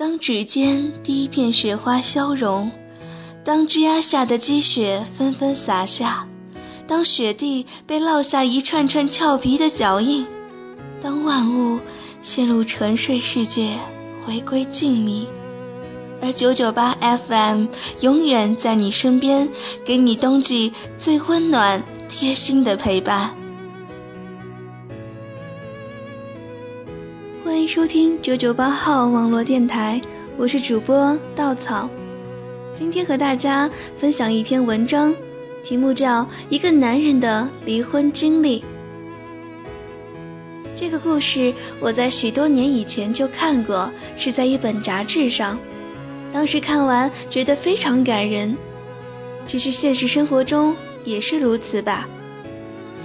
当指尖第一片雪花消融，当枝桠下的积雪纷纷洒下，当雪地被烙下一串串俏皮的脚印，当万物陷入沉睡世界，回归静谧，而九九八 FM 永远在你身边，给你冬季最温暖贴心的陪伴。收听九九八号网络电台，我是主播稻草。今天和大家分享一篇文章，题目叫《一个男人的离婚经历》。这个故事我在许多年以前就看过，是在一本杂志上。当时看完觉得非常感人。其实现实生活中也是如此吧。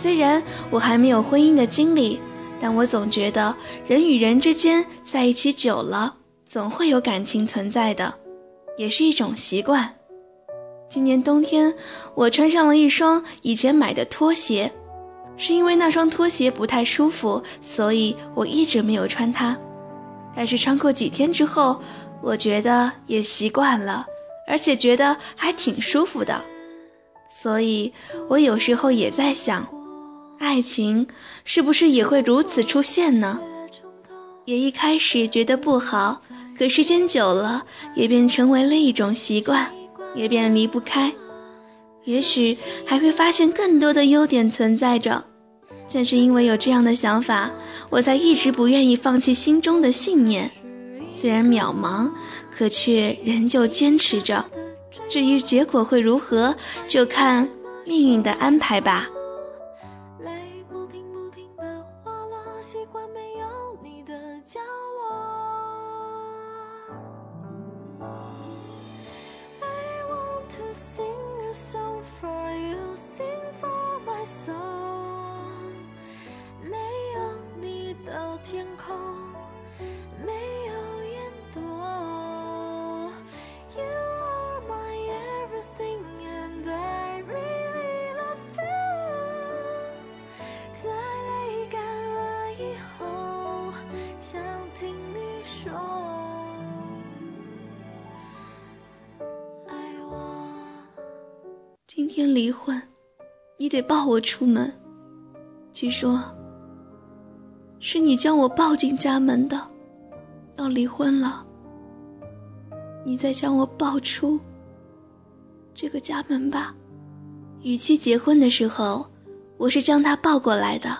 虽然我还没有婚姻的经历。但我总觉得人与人之间在一起久了，总会有感情存在的，也是一种习惯。今年冬天，我穿上了一双以前买的拖鞋，是因为那双拖鞋不太舒服，所以我一直没有穿它。但是穿过几天之后，我觉得也习惯了，而且觉得还挺舒服的。所以我有时候也在想。爱情是不是也会如此出现呢？也一开始觉得不好，可时间久了，也便成为了一种习惯，也便离不开。也许还会发现更多的优点存在着。正是因为有这样的想法，我才一直不愿意放弃心中的信念。虽然渺茫，可却仍旧坚持着。至于结果会如何，就看命运的安排吧。você. 今天离婚，你得抱我出门。据说，是你将我抱进家门的。要离婚了，你再将我抱出这个家门吧。与其结婚的时候，我是将他抱过来的。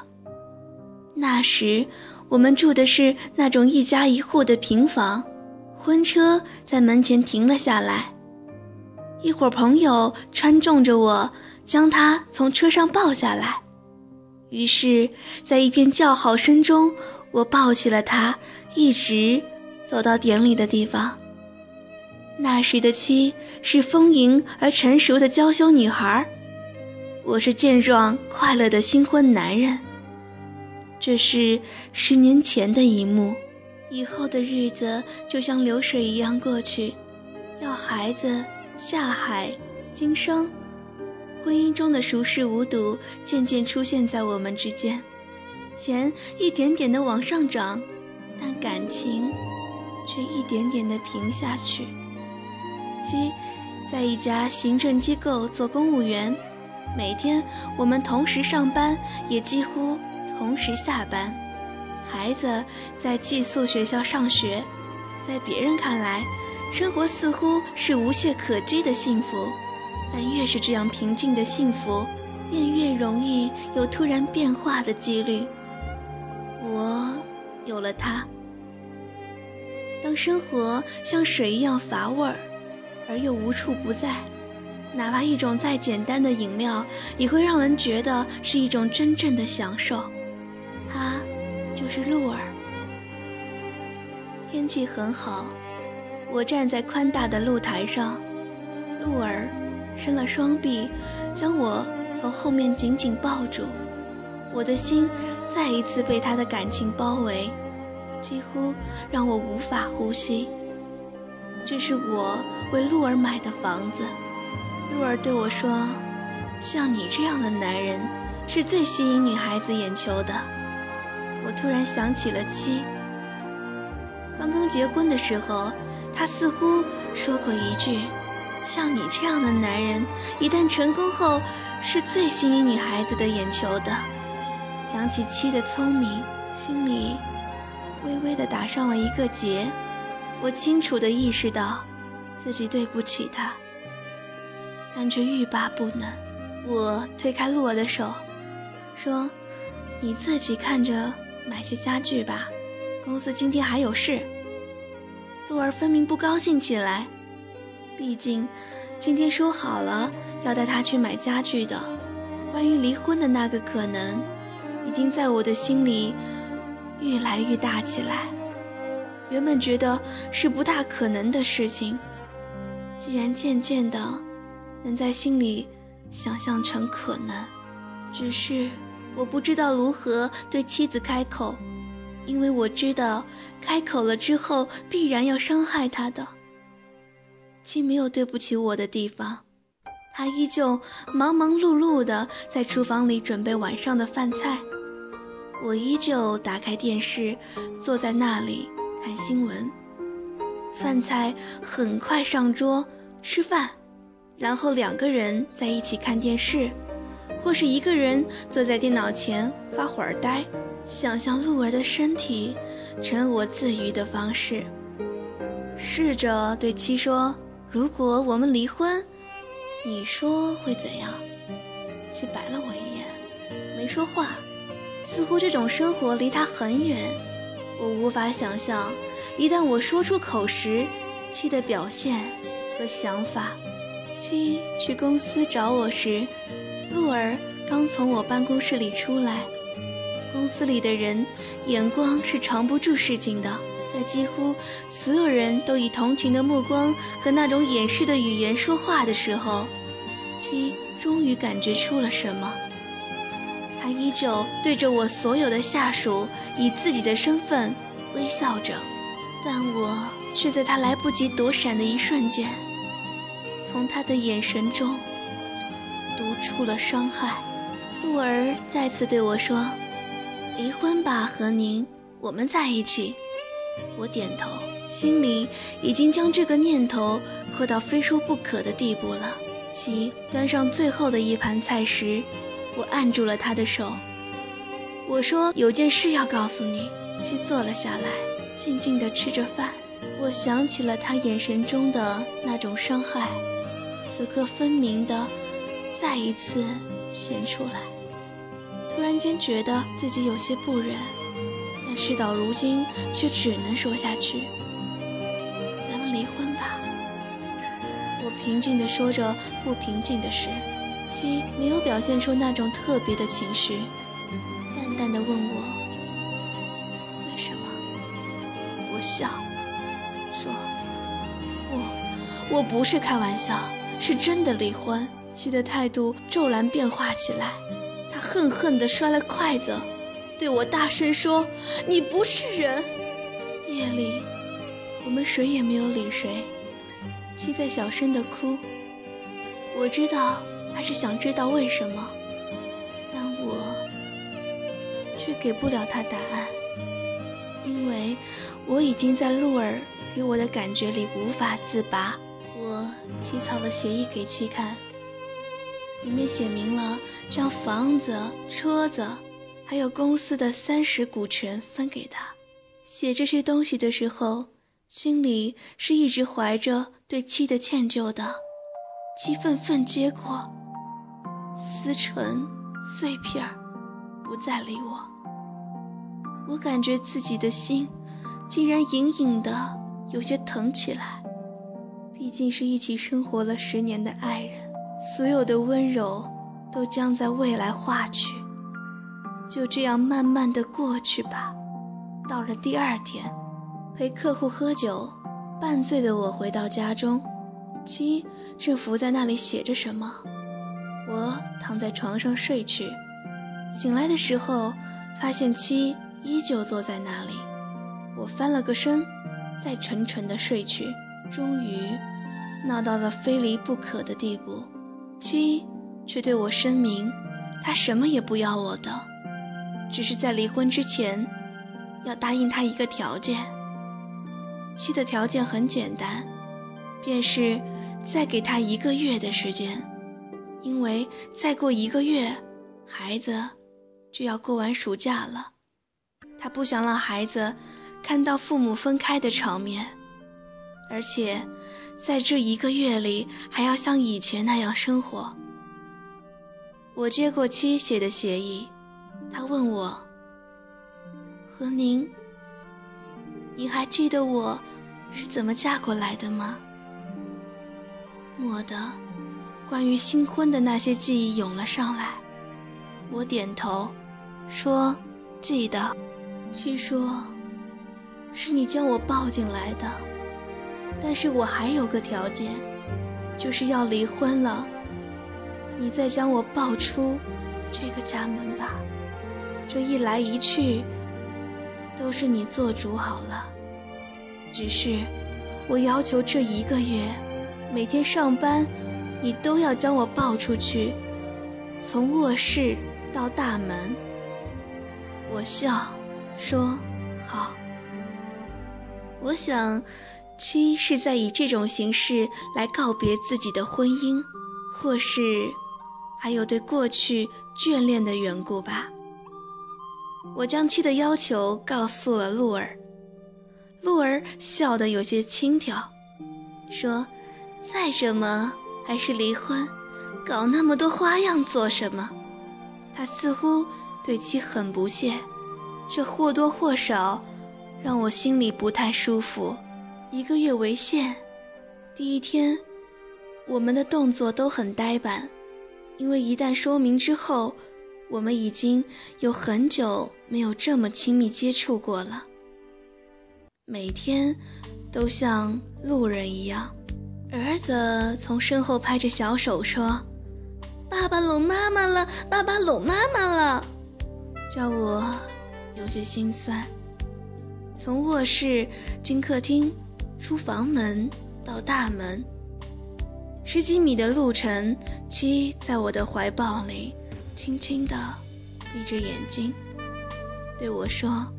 那时，我们住的是那种一家一户的平房，婚车在门前停了下来。一伙朋友穿重着我，将他从车上抱下来。于是，在一片叫好声中，我抱起了他，一直走到典礼的地方。那时的妻是丰盈而成熟的娇羞女孩，我是健壮快乐的新婚男人。这是十年前的一幕，以后的日子就像流水一样过去，要孩子。下海，经商，婚姻中的熟视无睹渐渐出现在我们之间，钱一点点的往上涨，但感情却一点点的平下去。七，在一家行政机构做公务员，每天我们同时上班，也几乎同时下班。孩子在寄宿学校上学，在别人看来。生活似乎是无懈可击的幸福，但越是这样平静的幸福，便越容易有突然变化的几率。我有了它。当生活像水一样乏味儿，而又无处不在，哪怕一种再简单的饮料，也会让人觉得是一种真正的享受。他就是鹿儿。天气很好。我站在宽大的露台上，鹿儿伸了双臂，将我从后面紧紧抱住。我的心再一次被他的感情包围，几乎让我无法呼吸。这是我为鹿儿买的房子。鹿儿对我说：“像你这样的男人，是最吸引女孩子眼球的。”我突然想起了七。刚刚结婚的时候，他似乎说过一句：“像你这样的男人，一旦成功后，是最吸引女孩子的眼球的。”想起七的聪明，心里微微的打上了一个结。我清楚的意识到，自己对不起他，但却欲罢不能。我推开露儿的手，说：“你自己看着买些家具吧，公司今天还有事。”露儿分明不高兴起来，毕竟今天说好了要带他去买家具的。关于离婚的那个可能，已经在我的心里越来越大起来。原本觉得是不大可能的事情，竟然渐渐的能在心里想象成可能。只是我不知道如何对妻子开口，因为我知道开口了之后必然要伤害他的。妻没有对不起我的地方，他依旧忙忙碌碌的在厨房里准备晚上的饭菜，我依旧打开电视，坐在那里。看新闻，饭菜很快上桌，吃饭，然后两个人在一起看电视，或是一个人坐在电脑前发会儿呆，想象鹿儿的身体成我自娱的方式。试着对妻说：“如果我们离婚，你说会怎样？”妻白了我一眼，没说话，似乎这种生活离他很远。我无法想象，一旦我说出口时，七的表现和想法。七去公司找我时，露儿刚从我办公室里出来。公司里的人眼光是藏不住事情的，在几乎所有人都以同情的目光和那种掩饰的语言说话的时候，七终于感觉出了什么。他依旧对着我所有的下属，以自己的身份微笑着，但我却在他来不及躲闪的一瞬间，从他的眼神中读出了伤害。露儿再次对我说：“离婚吧，和宁，我们在一起。”我点头，心里已经将这个念头扩到非说不可的地步了。其端上最后的一盘菜时。我按住了他的手，我说：“有件事要告诉你。”去坐了下来，静静地吃着饭。我想起了他眼神中的那种伤害，此刻分明的再一次显出来。突然间觉得自己有些不忍，但事到如今却只能说下去：“咱们离婚吧。”我平静地说着不平静的事。七没有表现出那种特别的情绪，淡淡的问我：“为什么？”我笑，说：“不，我不是开玩笑，是真的离婚。”七的态度骤然变化起来，他恨恨地摔了筷子，对我大声说：“你不是人！”夜里，我们谁也没有理谁，七在小声地哭。我知道。他是想知道为什么，但我却给不了他答案，因为我已经在露儿给我的感觉里无法自拔。我起草了协议给七看，里面写明了将房子、车子，还有公司的三十股权分给他。写这些东西的时候，心里是一直怀着对妻的歉疚的，七份份接过。撕成碎片儿，不再理我。我感觉自己的心竟然隐隐的有些疼起来。毕竟是一起生活了十年的爱人，所有的温柔都将在未来化去，就这样慢慢的过去吧。到了第二天，陪客户喝酒，半醉的我回到家中，七正伏在那里写着什么。我躺在床上睡去，醒来的时候，发现七依旧坐在那里。我翻了个身，再沉沉的睡去。终于，闹到了非离不可的地步。七却对我声明，他什么也不要我的，只是在离婚之前，要答应他一个条件。七的条件很简单，便是再给他一个月的时间，因为再过一个月，孩子就要过完暑假了。他不想让孩子看到父母分开的场面，而且在这一个月里还要像以前那样生活。我接过七写的协议，他问我：“和您，你还记得我是怎么嫁过来的吗？”蓦地，关于新婚的那些记忆涌了上来。我点头，说：“记得。”七说：“是你将我抱进来的，但是我还有个条件，就是要离婚了。”你再将我抱出这个家门吧，这一来一去都是你做主好了。只是我要求这一个月，每天上班你都要将我抱出去，从卧室到大门。我笑说好。我想，七是在以这种形式来告别自己的婚姻，或是。还有对过去眷恋的缘故吧。我将七的要求告诉了露儿，露儿笑得有些轻佻，说：“再怎么还是离婚，搞那么多花样做什么？”他似乎对七很不屑，这或多或少让我心里不太舒服。一个月为限，第一天，我们的动作都很呆板。因为一旦说明之后，我们已经有很久没有这么亲密接触过了。每天都像路人一样，儿子从身后拍着小手说：“爸爸搂妈妈了，爸爸搂妈妈了。”叫我有些心酸。从卧室进客厅、出房门到大门。十几米的路程，七在我的怀抱里，轻轻地闭着眼睛，对我说：“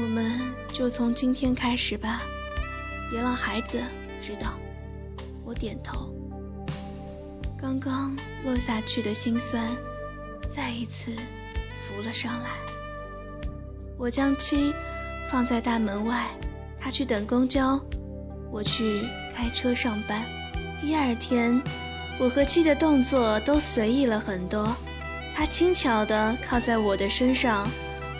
我们就从今天开始吧，别让孩子知道。”我点头。刚刚落下去的心酸，再一次浮了上来。我将七放在大门外，他去等公交，我去开车上班。第二天，我和七的动作都随意了很多。他轻巧地靠在我的身上，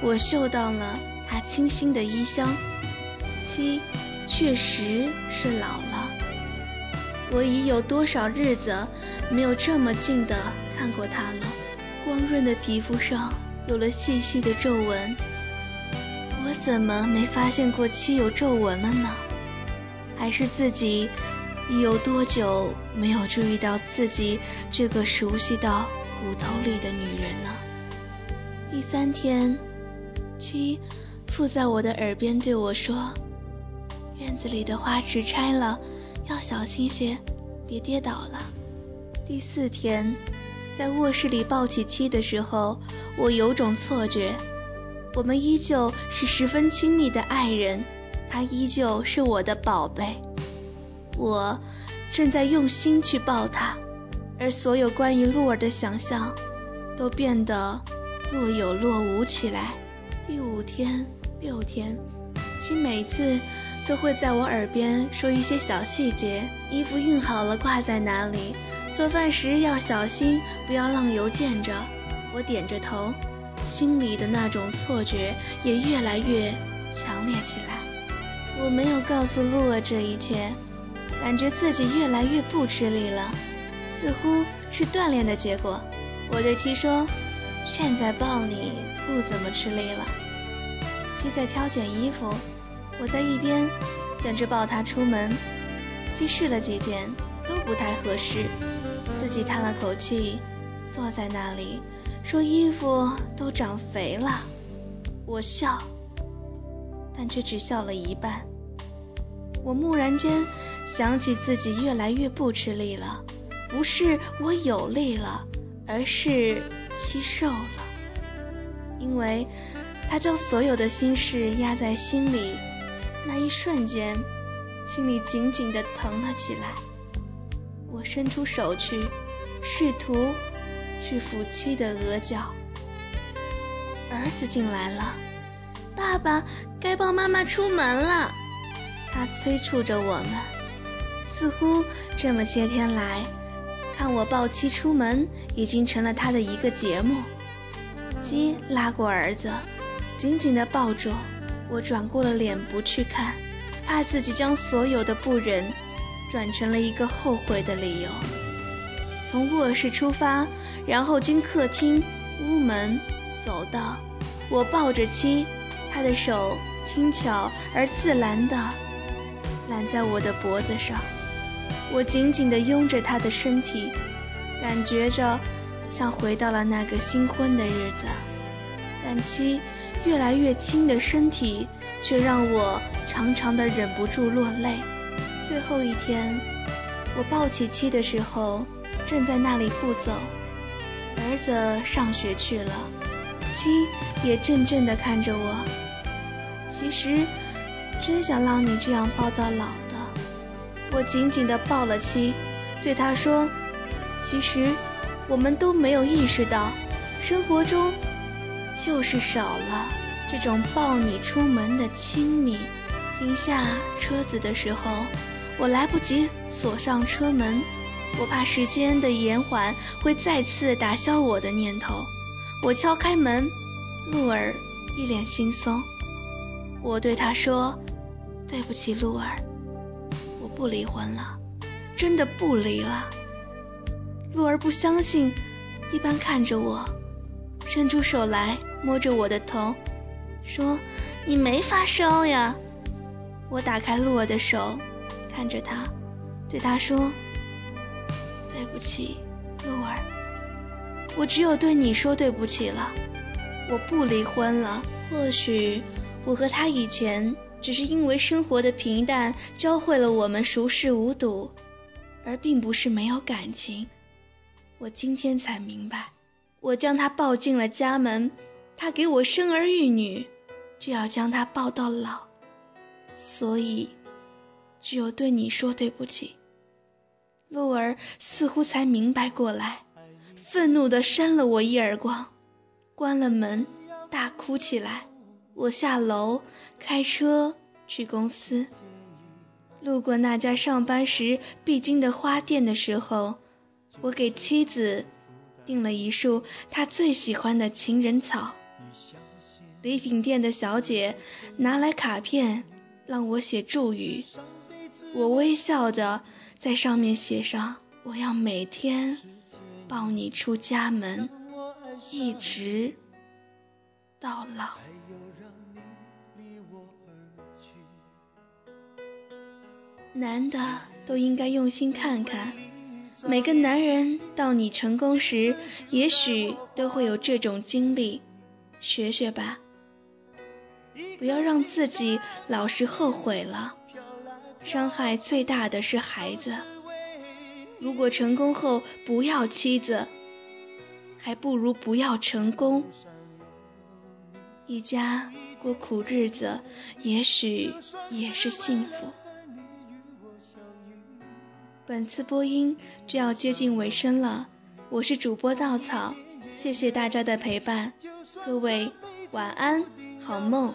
我嗅到了他清新的衣香。七确实是老了。我已有多少日子没有这么近的看过他了？光润的皮肤上有了细细的皱纹。我怎么没发现过七有皱纹了呢？还是自己？有多久没有注意到自己这个熟悉到骨头里的女人呢？第三天，七附在我的耳边对我说：“院子里的花池拆了，要小心些，别跌倒了。”第四天，在卧室里抱起七的时候，我有种错觉，我们依旧是十分亲密的爱人，他依旧是我的宝贝。我正在用心去抱他，而所有关于鹿儿的想象，都变得若有若无起来。第五天、六天，其每次都会在我耳边说一些小细节：衣服熨好了挂在哪里，做饭时要小心，不要让油溅着。我点着头，心里的那种错觉也越来越强烈起来。我没有告诉鹿儿这一切。感觉自己越来越不吃力了，似乎是锻炼的结果。我对七说：“现在抱你不怎么吃力了。”七在挑拣衣服，我在一边等着抱他出门。七试了几件都不太合适，自己叹了口气，坐在那里说：“衣服都长肥了。”我笑，但却只笑了一半。我蓦然间。想起自己越来越不吃力了，不是我有力了，而是气瘦了。因为他将所有的心事压在心里，那一瞬间，心里紧紧地疼了起来。我伸出手去，试图去抚妻的额角。儿子进来了，爸爸该抱妈妈出门了。他催促着我们，似乎这么些天来，看我抱妻出门已经成了他的一个节目。鸡拉过儿子，紧紧地抱住。我转过了脸，不去看，怕自己将所有的不忍转成了一个后悔的理由。从卧室出发，然后经客厅、屋门走到，我抱着妻，他的手轻巧而自然地揽在我的脖子上，我紧紧地拥着他的身体，感觉着像回到了那个新婚的日子，但妻。越来越轻的身体，却让我常常的忍不住落泪。最后一天，我抱起妻的时候，正在那里不走。儿子上学去了，妻也怔怔地看着我。其实，真想让你这样抱到老的。我紧紧地抱了妻，对他说：“其实，我们都没有意识到，生活中……”就是少了这种抱你出门的亲密。停下车子的时候，我来不及锁上车门，我怕时间的延缓会再次打消我的念头。我敲开门，露儿一脸轻松。我对他说：“对不起，露儿，我不离婚了，真的不离了。”露儿不相信，一般看着我。伸出手来摸着我的头，说：“你没发烧呀？”我打开露儿的手，看着他，对他说：“对不起，露儿，我只有对你说对不起了。我不离婚了。或许我和他以前只是因为生活的平淡教会了我们熟视无睹，而并不是没有感情。我今天才明白。”我将他抱进了家门，他给我生儿育女，就要将他抱到老，所以，只有对你说对不起。鹿儿似乎才明白过来，愤怒地扇了我一耳光，关了门，大哭起来。我下楼开车去公司，路过那家上班时必经的花店的时候，我给妻子。订了一束她最喜欢的情人草。礼品店的小姐拿来卡片，让我写祝语。我微笑着在上面写上：“我要每天抱你出家门，一直到老。”男的都应该用心看看。每个男人到你成功时，也许都会有这种经历，学学吧。不要让自己老是后悔了，伤害最大的是孩子。如果成功后不要妻子，还不如不要成功。一家过苦日子，也许也是幸福。本次播音就要接近尾声了，我是主播稻草，谢谢大家的陪伴，各位晚安，好梦。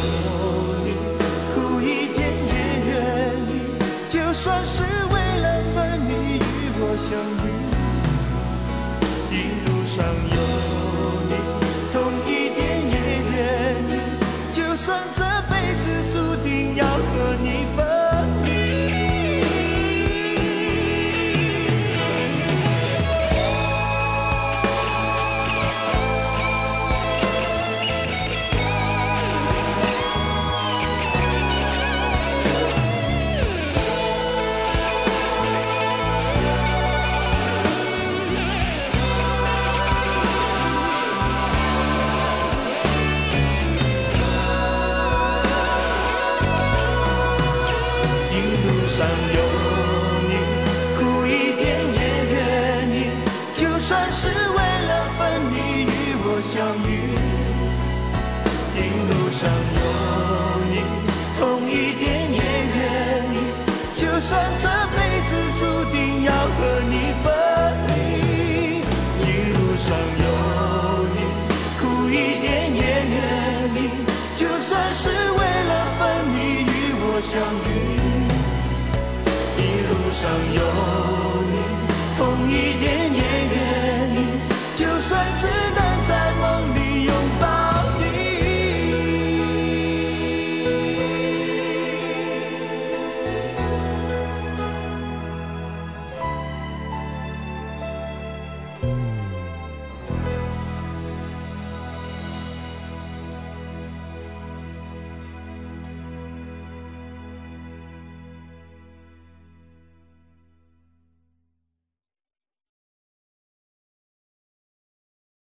就算是为了分你与我相遇。一路上有你，痛一点也愿意，就算就算是为了分你与我相遇。一路上有你，痛一点也愿意，就算知道